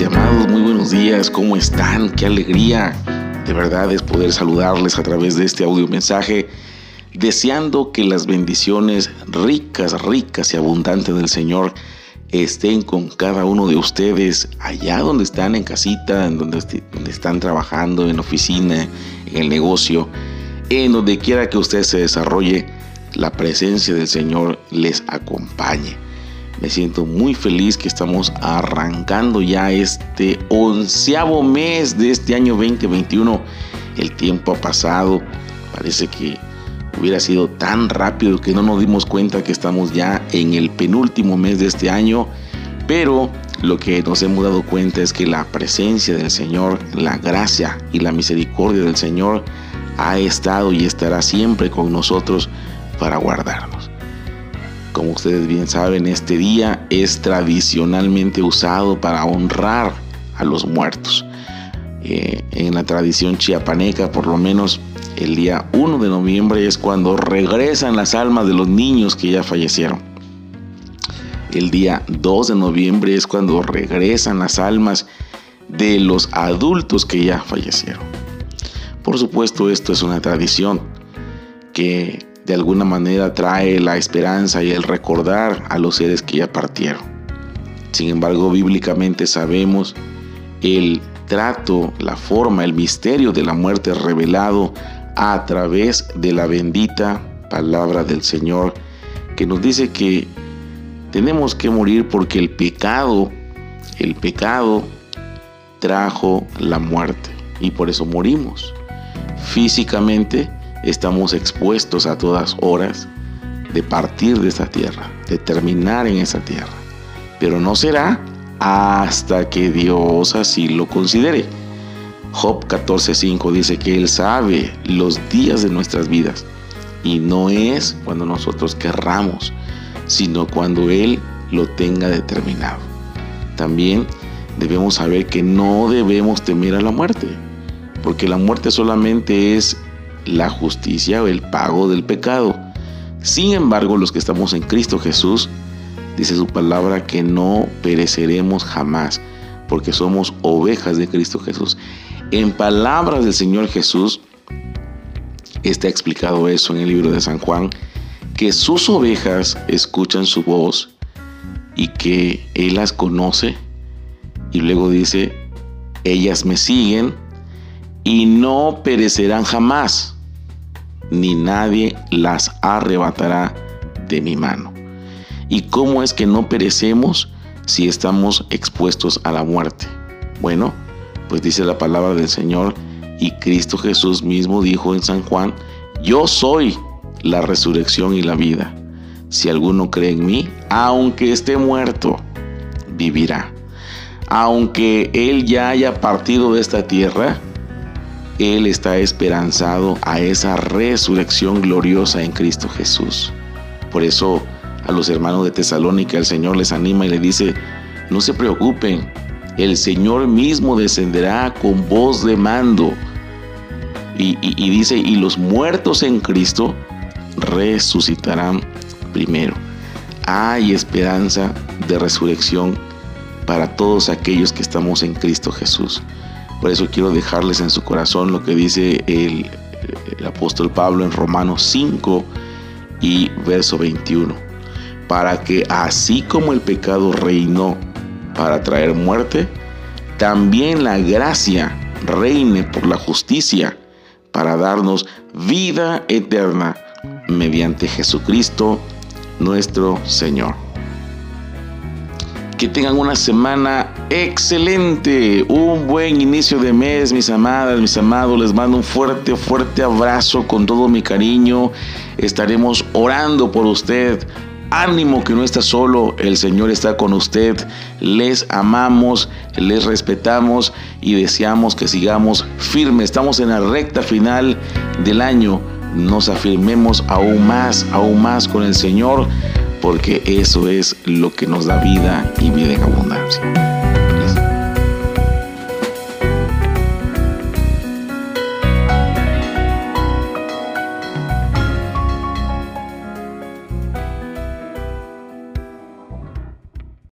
Amados, muy buenos días, ¿cómo están? Qué alegría de verdad es poder saludarles a través de este audio mensaje, deseando que las bendiciones ricas, ricas y abundantes del Señor estén con cada uno de ustedes allá donde están en casita, en donde, donde están trabajando, en oficina, en el negocio, en donde quiera que usted se desarrolle, la presencia del Señor les acompañe. Me siento muy feliz que estamos arrancando ya este onceavo mes de este año 2021. El tiempo ha pasado. Parece que hubiera sido tan rápido que no nos dimos cuenta que estamos ya en el penúltimo mes de este año. Pero lo que nos hemos dado cuenta es que la presencia del Señor, la gracia y la misericordia del Señor ha estado y estará siempre con nosotros para guardarnos. Como ustedes bien saben, este día es tradicionalmente usado para honrar a los muertos. Eh, en la tradición chiapaneca, por lo menos el día 1 de noviembre es cuando regresan las almas de los niños que ya fallecieron. El día 2 de noviembre es cuando regresan las almas de los adultos que ya fallecieron. Por supuesto, esto es una tradición que de alguna manera trae la esperanza y el recordar a los seres que ya partieron. Sin embargo, bíblicamente sabemos el trato, la forma, el misterio de la muerte revelado a través de la bendita palabra del Señor que nos dice que tenemos que morir porque el pecado, el pecado trajo la muerte y por eso morimos. Físicamente, estamos expuestos a todas horas de partir de esta tierra, de terminar en esa tierra. Pero no será hasta que Dios así lo considere. Job 14:5 dice que Él sabe los días de nuestras vidas y no es cuando nosotros querramos, sino cuando Él lo tenga determinado. También debemos saber que no debemos temer a la muerte, porque la muerte solamente es la justicia o el pago del pecado. Sin embargo, los que estamos en Cristo Jesús, dice su palabra que no pereceremos jamás, porque somos ovejas de Cristo Jesús. En palabras del Señor Jesús, está explicado eso en el libro de San Juan, que sus ovejas escuchan su voz y que Él las conoce. Y luego dice, ellas me siguen y no perecerán jamás, ni nadie las arrebatará de mi mano. ¿Y cómo es que no perecemos si estamos expuestos a la muerte? Bueno, pues dice la palabra del Señor y Cristo Jesús mismo dijo en San Juan, yo soy la resurrección y la vida. Si alguno cree en mí, aunque esté muerto, vivirá. Aunque él ya haya partido de esta tierra, él está esperanzado a esa resurrección gloriosa en Cristo Jesús. Por eso a los hermanos de Tesalónica el Señor les anima y le dice, no se preocupen, el Señor mismo descenderá con voz de mando. Y, y dice, y los muertos en Cristo resucitarán primero. Hay esperanza de resurrección para todos aquellos que estamos en Cristo Jesús. Por eso quiero dejarles en su corazón lo que dice el, apóstol Pablo en Romanos 5 y verso 21. Para que así como el pecado reinó para traer muerte, también la gracia reine por la justicia para darnos vida eterna mediante Jesucristo nuestro Señor. Que tengan una semana excelente, un buen inicio de mes, mis amadas, mis amados. Les mando un fuerte, fuerte abrazo con todo mi cariño. Estaremos orando por usted. Ánimo que no está solo, el Señor está con usted. Les amamos, les respetamos y deseamos que sigamos firmes. Estamos en la recta final del año. Nos afirmemos aún más, aún más con el Señor porque eso es lo que nos da vida y vida en abundancia.